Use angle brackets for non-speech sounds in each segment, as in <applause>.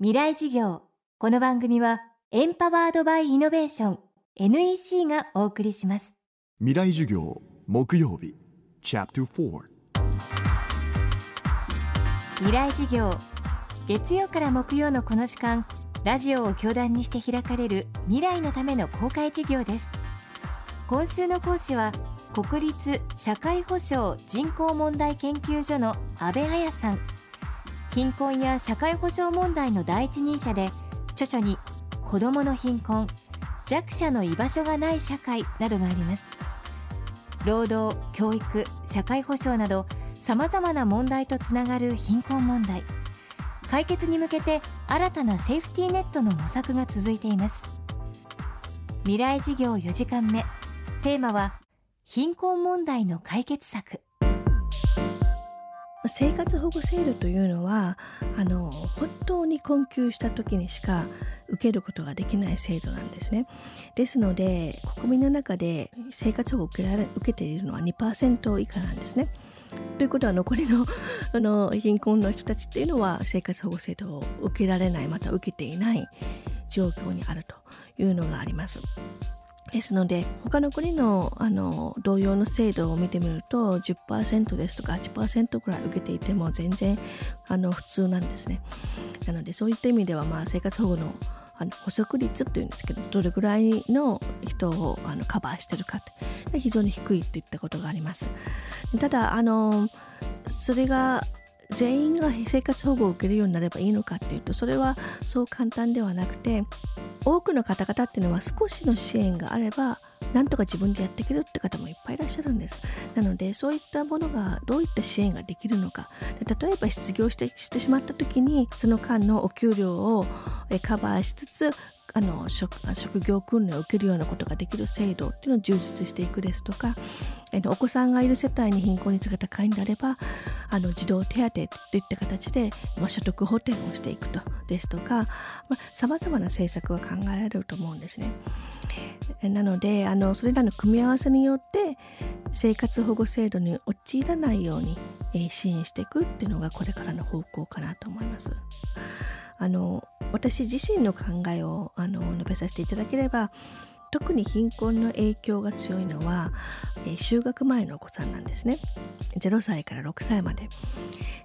未来事業。この番組はエンパワードバイイノベーション NEC がお送りします。未来授業木曜日チャプター4未来事業月曜から木曜のこの時間ラジオを教壇にして開かれる未来のための公開事業です。今週の講師は国立社会保障人口問題研究所の安倍彩さん貧困や社会保障問題の第一人者で著書に子どもの貧困弱者の居場所がない社会などがあります。労働教育社会保障などさまざまな問題とつながる貧困問題。解決に向けて新たなセーフティーネットの模索が続いています。未来事業4時間目。テーマは貧困問題の解決策。生活保護制度というのはあの本当に困窮した時にしか受けることができない制度なんですね。ですので国民の中で生活保護を受けられ受けているのは2%以下なんですね。ということは残りの <laughs> あの貧困の人たちっていうのは生活保護制度を受けられないまた受けていない状況にあるというのがあります。ですので他の国のあの同様の制度を見てみると10%ですとか8%くらい受けていても全然あの普通なんですね。なのでそういった意味ではまあ生活保護のあの補足率っていうんですけどどれぐらいの人をあのカバーしてるかって非常に低いといったことがあります。ただあのそれが全員が生活保護を受けるようになればいいのかっていうとそれはそう簡単ではなくて多くの方々っていうのは少しの支援があればなんとか自分でやっていけるって方もいっぱいいらっしゃるんです。なのでそういったものがどういった支援ができるのか例えば失業してしてしまった時にその間のお給料をカバーしつつあの職職業訓練を受けるようなことができる制度っていうのを充実していくですとかお子さんがいる世帯に貧困率が高いんであればあの児童手当といった形で、まあ、所得補填をしていくとですとかさまざ、まな政策は考えられると思うんですね。なのであのそれらの組み合わせによって生活保護制度に陥らないように、支援していくっていうのがこれからの方向かなと思います。あの私自身の考えをあの述べさせていただければ特に貧困の影響が強いのは、えー、就学前のお子さんなんですね。0歳から6歳まで。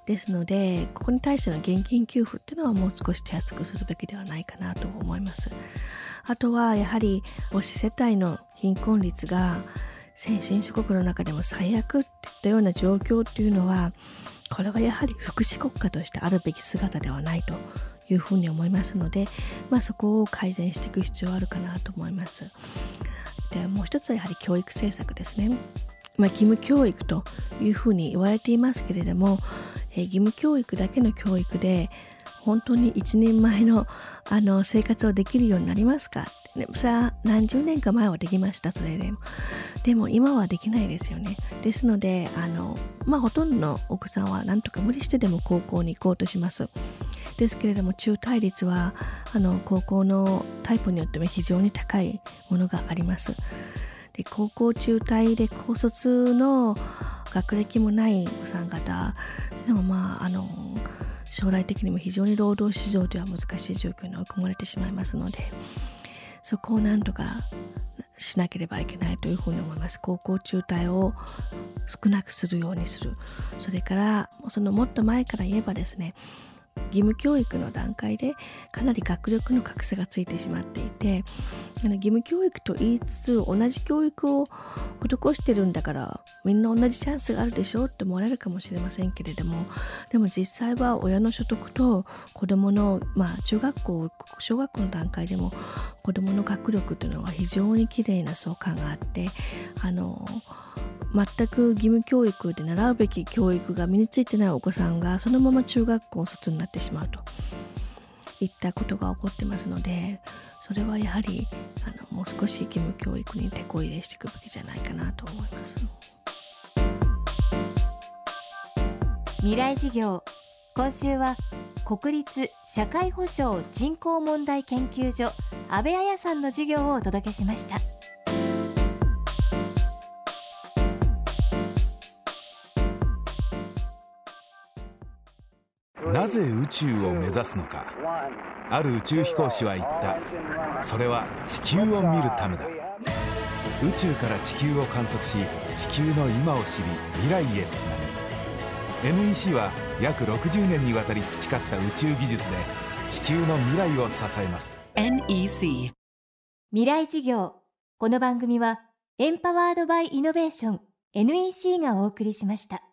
ですのでここに対しての現金給付っていうのはもう少し手厚くするべきではないかなと思います。あとはやはり母子世帯の貧困率が先進諸国の中でも最悪っていったような状況っていうのはこれはやはり福祉国家としてあるべき姿ではないというふうに思いますので、まあ、そこを改善していく必要はあるかなと思います。でもう一つはやはり教育政策ですね。まあ、義務教育というふうに言われていますけれども、えー、義務教育だけの教育で本当に一人前のあの生活をできるようになりますか？それは何十年か前はできましたそれでも。でも今はできないですよね。ですのであのまあほとんどの奥さんは何とか無理してでも高校に行こうとします。ですけれども中退率はあの高校のタイプによっても非常に高いものがあります。で高校中退で高卒の学歴もないお子さん方。でもまああの将来的にも非常に労働市場では難しい状況に追い込まれてしまいますので。そこをなんとかしなければいけないというふうに思います。高校中退を少なくするようにする。それから、そのもっと前から言えばですね、義務教育の段階でかなり学力の格差がついてしまっていてあの義務教育と言いつつ同じ教育を施してるんだからみんな同じチャンスがあるでしょって思われるかもしれませんけれどもでも実際は親の所得と子どもの、まあ、中学校小学校の段階でも子どもの学力というのは非常にきれいな相関があってあの全く義務教育で習うべき教育が身についてないお子さんがそのまま中学校卒になってしまうといったことが起こってますのでそれはやはりあのもう少し義務教育に手こ入れしていくべきじゃないかなと思います未来事業今週は国立社会保障人口問題研究所安倍彩さんの授業をお届けしました。なぜ宇宙を目指すのか。ある宇宙飛行士は言った。それは地球を見るためだ。宇宙から地球を観測し地球の今を知り未来へつなぐ。NEC は約60年にわたり培った宇宙技術で地球の未来を支えます。NEC 未来事業。この番組はエンパワードバイイノベーション NEC がお送りしました